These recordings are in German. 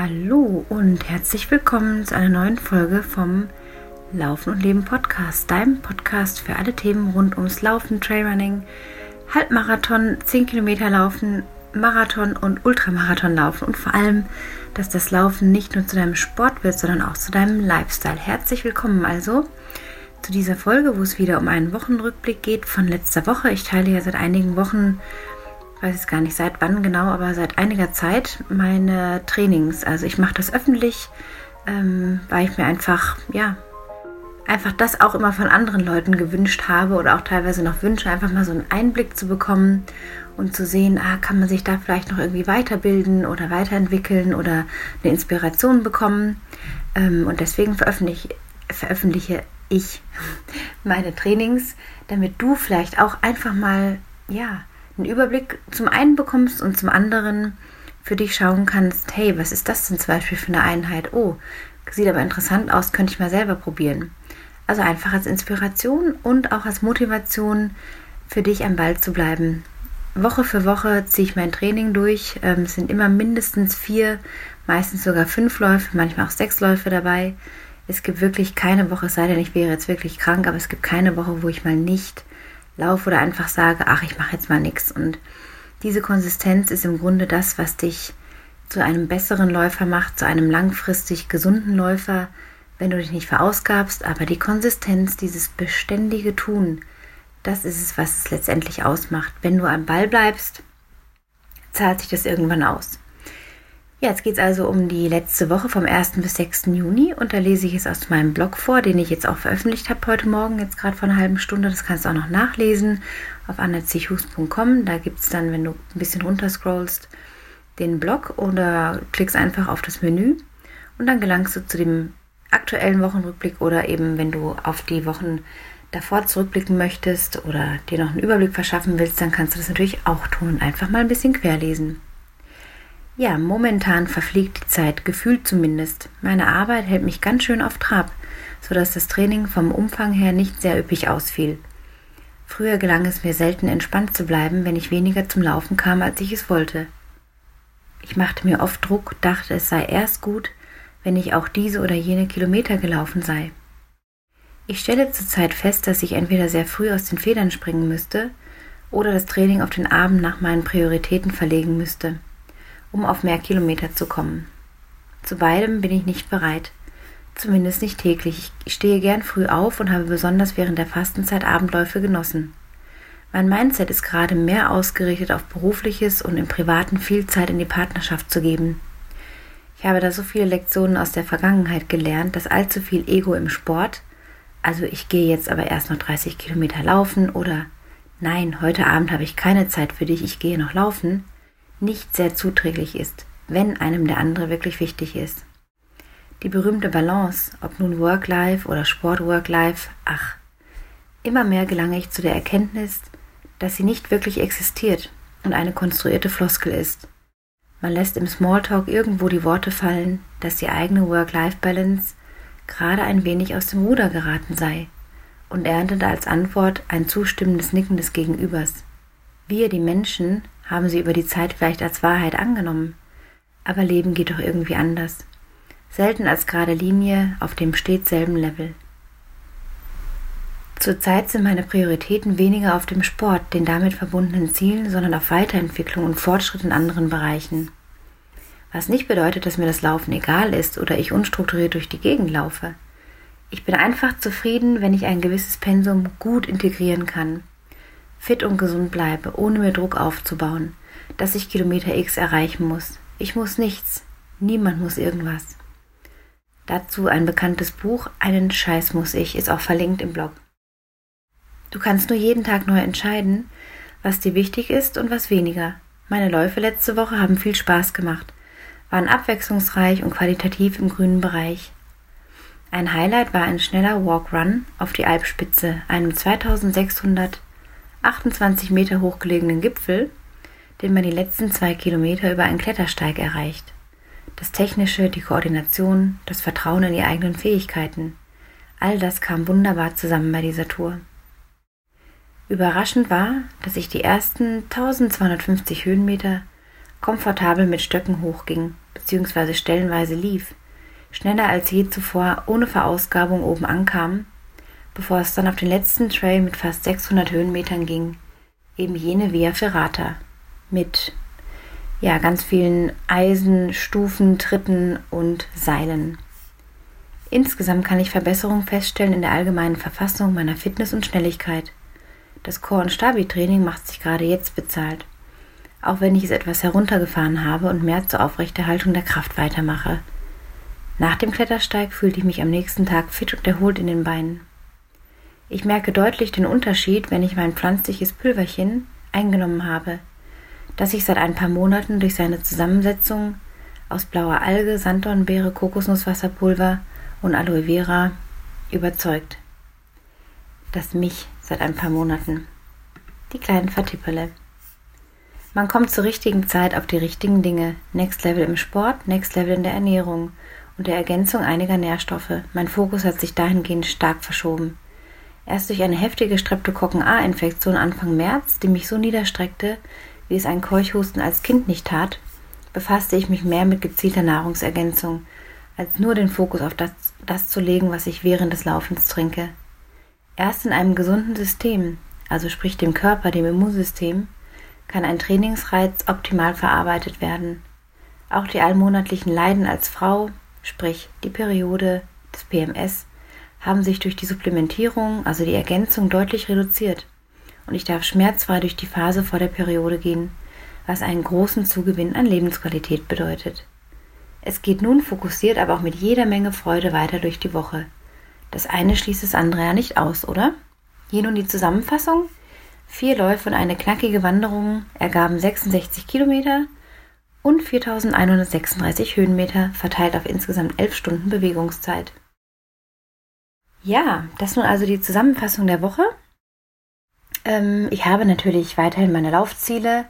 Hallo und herzlich willkommen zu einer neuen Folge vom Laufen und Leben Podcast, deinem Podcast für alle Themen rund ums Laufen, Trailrunning, Halbmarathon, 10 Kilometer Laufen, Marathon und Ultramarathon laufen und vor allem, dass das Laufen nicht nur zu deinem Sport wird, sondern auch zu deinem Lifestyle. Herzlich willkommen also zu dieser Folge, wo es wieder um einen Wochenrückblick geht von letzter Woche. Ich teile ja seit einigen Wochen weiß jetzt gar nicht seit wann genau, aber seit einiger Zeit meine Trainings. Also ich mache das öffentlich, ähm, weil ich mir einfach, ja, einfach das auch immer von anderen Leuten gewünscht habe oder auch teilweise noch wünsche, einfach mal so einen Einblick zu bekommen und zu sehen, ah, kann man sich da vielleicht noch irgendwie weiterbilden oder weiterentwickeln oder eine Inspiration bekommen. Ähm, und deswegen veröffentliche, veröffentliche ich meine Trainings, damit du vielleicht auch einfach mal, ja, einen Überblick zum einen bekommst und zum anderen für dich schauen kannst, hey, was ist das denn zum Beispiel für eine Einheit? Oh, sieht aber interessant aus, könnte ich mal selber probieren. Also einfach als Inspiration und auch als Motivation für dich am Ball zu bleiben. Woche für Woche ziehe ich mein Training durch. Ähm, es sind immer mindestens vier, meistens sogar fünf Läufe, manchmal auch sechs Läufe dabei. Es gibt wirklich keine Woche, sei denn, ich wäre jetzt wirklich krank, aber es gibt keine Woche, wo ich mal nicht laufe oder einfach sage, ach, ich mache jetzt mal nichts. Und diese Konsistenz ist im Grunde das, was dich zu einem besseren Läufer macht, zu einem langfristig gesunden Läufer, wenn du dich nicht verausgabst. Aber die Konsistenz, dieses beständige Tun, das ist es, was es letztendlich ausmacht. Wenn du am Ball bleibst, zahlt sich das irgendwann aus. Jetzt geht es also um die letzte Woche vom 1. bis 6. Juni und da lese ich es aus meinem Blog vor, den ich jetzt auch veröffentlicht habe heute Morgen, jetzt gerade vor einer halben Stunde. Das kannst du auch noch nachlesen auf annezichus.com. Da gibt es dann, wenn du ein bisschen runterscrollst, den Blog oder klickst einfach auf das Menü und dann gelangst du zu dem aktuellen Wochenrückblick oder eben, wenn du auf die Wochen davor zurückblicken möchtest oder dir noch einen Überblick verschaffen willst, dann kannst du das natürlich auch tun einfach mal ein bisschen querlesen. Ja, momentan verfliegt die Zeit, gefühlt zumindest. Meine Arbeit hält mich ganz schön auf Trab, sodass das Training vom Umfang her nicht sehr üppig ausfiel. Früher gelang es mir selten entspannt zu bleiben, wenn ich weniger zum Laufen kam, als ich es wollte. Ich machte mir oft Druck, dachte, es sei erst gut, wenn ich auch diese oder jene Kilometer gelaufen sei. Ich stelle zurzeit fest, dass ich entweder sehr früh aus den Federn springen müsste oder das Training auf den Abend nach meinen Prioritäten verlegen müsste um auf mehr Kilometer zu kommen. Zu beidem bin ich nicht bereit. Zumindest nicht täglich. Ich stehe gern früh auf und habe besonders während der Fastenzeit Abendläufe genossen. Mein Mindset ist gerade mehr ausgerichtet auf berufliches und im privaten viel Zeit in die Partnerschaft zu geben. Ich habe da so viele Lektionen aus der Vergangenheit gelernt, dass allzu viel Ego im Sport, also ich gehe jetzt aber erst noch 30 Kilometer laufen oder nein, heute Abend habe ich keine Zeit für dich, ich gehe noch laufen, nicht sehr zuträglich ist, wenn einem der andere wirklich wichtig ist. Die berühmte Balance, ob nun Work-Life oder Sport-Work-Life, ach, immer mehr gelange ich zu der Erkenntnis, dass sie nicht wirklich existiert und eine konstruierte Floskel ist. Man lässt im Smalltalk irgendwo die Worte fallen, dass die eigene Work-Life-Balance gerade ein wenig aus dem Ruder geraten sei und erntet als Antwort ein zustimmendes Nicken des Gegenübers. Wir, die Menschen, haben sie über die Zeit vielleicht als Wahrheit angenommen. Aber Leben geht doch irgendwie anders. Selten als gerade Linie auf dem stets selben Level. Zurzeit sind meine Prioritäten weniger auf dem Sport, den damit verbundenen Zielen, sondern auf Weiterentwicklung und Fortschritt in anderen Bereichen. Was nicht bedeutet, dass mir das Laufen egal ist oder ich unstrukturiert durch die Gegend laufe. Ich bin einfach zufrieden, wenn ich ein gewisses Pensum gut integrieren kann fit und gesund bleibe, ohne mir Druck aufzubauen, dass ich Kilometer X erreichen muss. Ich muss nichts. Niemand muss irgendwas. Dazu ein bekanntes Buch, Einen Scheiß muss ich, ist auch verlinkt im Blog. Du kannst nur jeden Tag neu entscheiden, was dir wichtig ist und was weniger. Meine Läufe letzte Woche haben viel Spaß gemacht, waren abwechslungsreich und qualitativ im grünen Bereich. Ein Highlight war ein schneller Walk-Run auf die Alpspitze, einem 2600 28 Meter hochgelegenen Gipfel, den man die letzten zwei Kilometer über einen Klettersteig erreicht. Das Technische, die Koordination, das Vertrauen in die eigenen Fähigkeiten, all das kam wunderbar zusammen bei dieser Tour. Überraschend war, dass ich die ersten 1250 Höhenmeter komfortabel mit Stöcken hochging, beziehungsweise stellenweise lief, schneller als je zuvor ohne Verausgabung oben ankam, bevor es dann auf den letzten Trail mit fast 600 Höhenmetern ging, eben jene Via Ferrata mit ja ganz vielen Eisen, Stufen, Tritten und Seilen. Insgesamt kann ich Verbesserungen feststellen in der allgemeinen Verfassung meiner Fitness und Schnelligkeit. Das Core- und Stabi-Training macht sich gerade jetzt bezahlt, auch wenn ich es etwas heruntergefahren habe und mehr zur Aufrechterhaltung der Kraft weitermache. Nach dem Klettersteig fühlte ich mich am nächsten Tag fit und erholt in den Beinen. Ich merke deutlich den Unterschied, wenn ich mein pflanzliches Pülverchen eingenommen habe, das sich seit ein paar Monaten durch seine Zusammensetzung aus blauer Alge, Sanddornbeere, Kokosnusswasserpulver und Aloe Vera überzeugt. Das mich seit ein paar Monaten. Die kleinen Vertippele. Man kommt zur richtigen Zeit auf die richtigen Dinge. Next Level im Sport, Next Level in der Ernährung und der Ergänzung einiger Nährstoffe. Mein Fokus hat sich dahingehend stark verschoben. Erst durch eine heftige Streptokokken-A-Infektion Anfang März, die mich so niederstreckte, wie es ein Keuchhusten als Kind nicht tat, befasste ich mich mehr mit gezielter Nahrungsergänzung, als nur den Fokus auf das, das zu legen, was ich während des Laufens trinke. Erst in einem gesunden System, also sprich dem Körper, dem Immunsystem, kann ein Trainingsreiz optimal verarbeitet werden. Auch die allmonatlichen Leiden als Frau, sprich die Periode, des PMS, haben sich durch die Supplementierung, also die Ergänzung, deutlich reduziert. Und ich darf schmerzfrei durch die Phase vor der Periode gehen, was einen großen Zugewinn an Lebensqualität bedeutet. Es geht nun fokussiert, aber auch mit jeder Menge Freude weiter durch die Woche. Das eine schließt das andere ja nicht aus, oder? Hier nun die Zusammenfassung. Vier Läufe und eine knackige Wanderung ergaben 66 Kilometer und 4136 Höhenmeter, verteilt auf insgesamt 11 Stunden Bewegungszeit. Ja, das nun also die Zusammenfassung der Woche. Ähm, ich habe natürlich weiterhin meine Laufziele,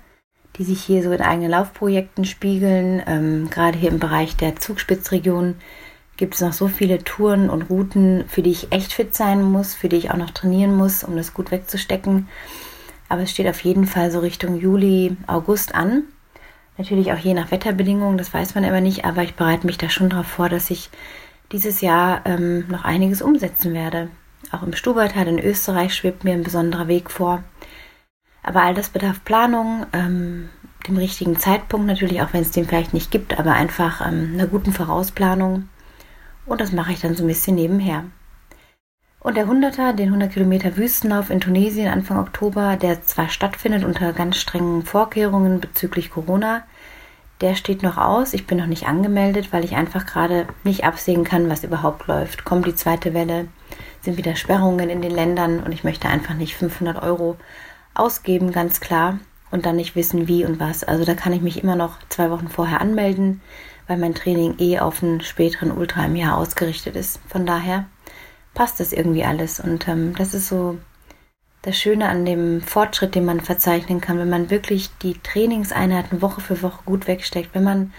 die sich hier so in eigenen Laufprojekten spiegeln. Ähm, gerade hier im Bereich der Zugspitzregion gibt es noch so viele Touren und Routen, für die ich echt fit sein muss, für die ich auch noch trainieren muss, um das gut wegzustecken. Aber es steht auf jeden Fall so Richtung Juli, August an. Natürlich auch je nach Wetterbedingungen, das weiß man immer nicht, aber ich bereite mich da schon darauf vor, dass ich dieses Jahr ähm, noch einiges umsetzen werde. Auch im Stubertal in Österreich schwebt mir ein besonderer Weg vor. Aber all das bedarf Planung, ähm, dem richtigen Zeitpunkt natürlich, auch wenn es den vielleicht nicht gibt, aber einfach ähm, einer guten Vorausplanung. Und das mache ich dann so ein bisschen nebenher. Und der 100er, den 100 Kilometer Wüstenlauf in Tunesien Anfang Oktober, der zwar stattfindet unter ganz strengen Vorkehrungen bezüglich Corona, der steht noch aus. Ich bin noch nicht angemeldet, weil ich einfach gerade nicht absehen kann, was überhaupt läuft. Kommt die zweite Welle, sind wieder Sperrungen in den Ländern und ich möchte einfach nicht 500 Euro ausgeben, ganz klar, und dann nicht wissen, wie und was. Also da kann ich mich immer noch zwei Wochen vorher anmelden, weil mein Training eh auf einen späteren Ultra im Jahr ausgerichtet ist. Von daher passt das irgendwie alles und ähm, das ist so das Schöne an dem Fortschritt, den man verzeichnen kann, wenn man wirklich die Trainingseinheiten Woche für Woche gut wegsteckt, wenn man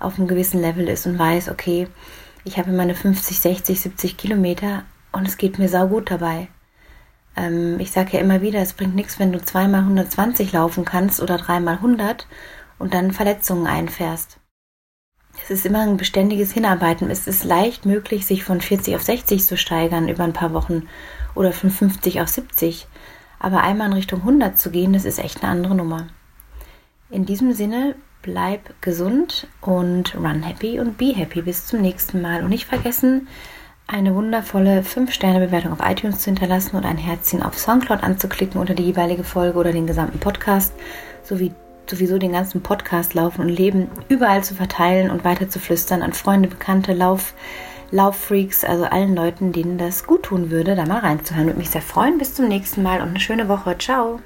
auf einem gewissen Level ist und weiß, okay, ich habe meine 50, 60, 70 Kilometer und es geht mir saugut dabei. Ähm, ich sage ja immer wieder, es bringt nichts, wenn du zweimal 120 laufen kannst oder dreimal 100 und dann Verletzungen einfährst. Es ist immer ein beständiges Hinarbeiten. Es ist leicht möglich, sich von 40 auf 60 zu steigern über ein paar Wochen oder von 50 auf 70. Aber einmal in Richtung 100 zu gehen, das ist echt eine andere Nummer. In diesem Sinne, bleib gesund und run happy und be happy. Bis zum nächsten Mal. Und nicht vergessen, eine wundervolle 5-Sterne-Bewertung auf iTunes zu hinterlassen und ein Herzchen auf Soundcloud anzuklicken unter die jeweilige Folge oder den gesamten Podcast, sowie sowieso den ganzen Podcast Laufen und Leben überall zu verteilen und weiter zu flüstern an Freunde, Bekannte, Lauf, Lauffreaks, also allen Leuten, denen das gut tun würde, da mal reinzuhören. Würde mich sehr freuen. Bis zum nächsten Mal und eine schöne Woche. Ciao.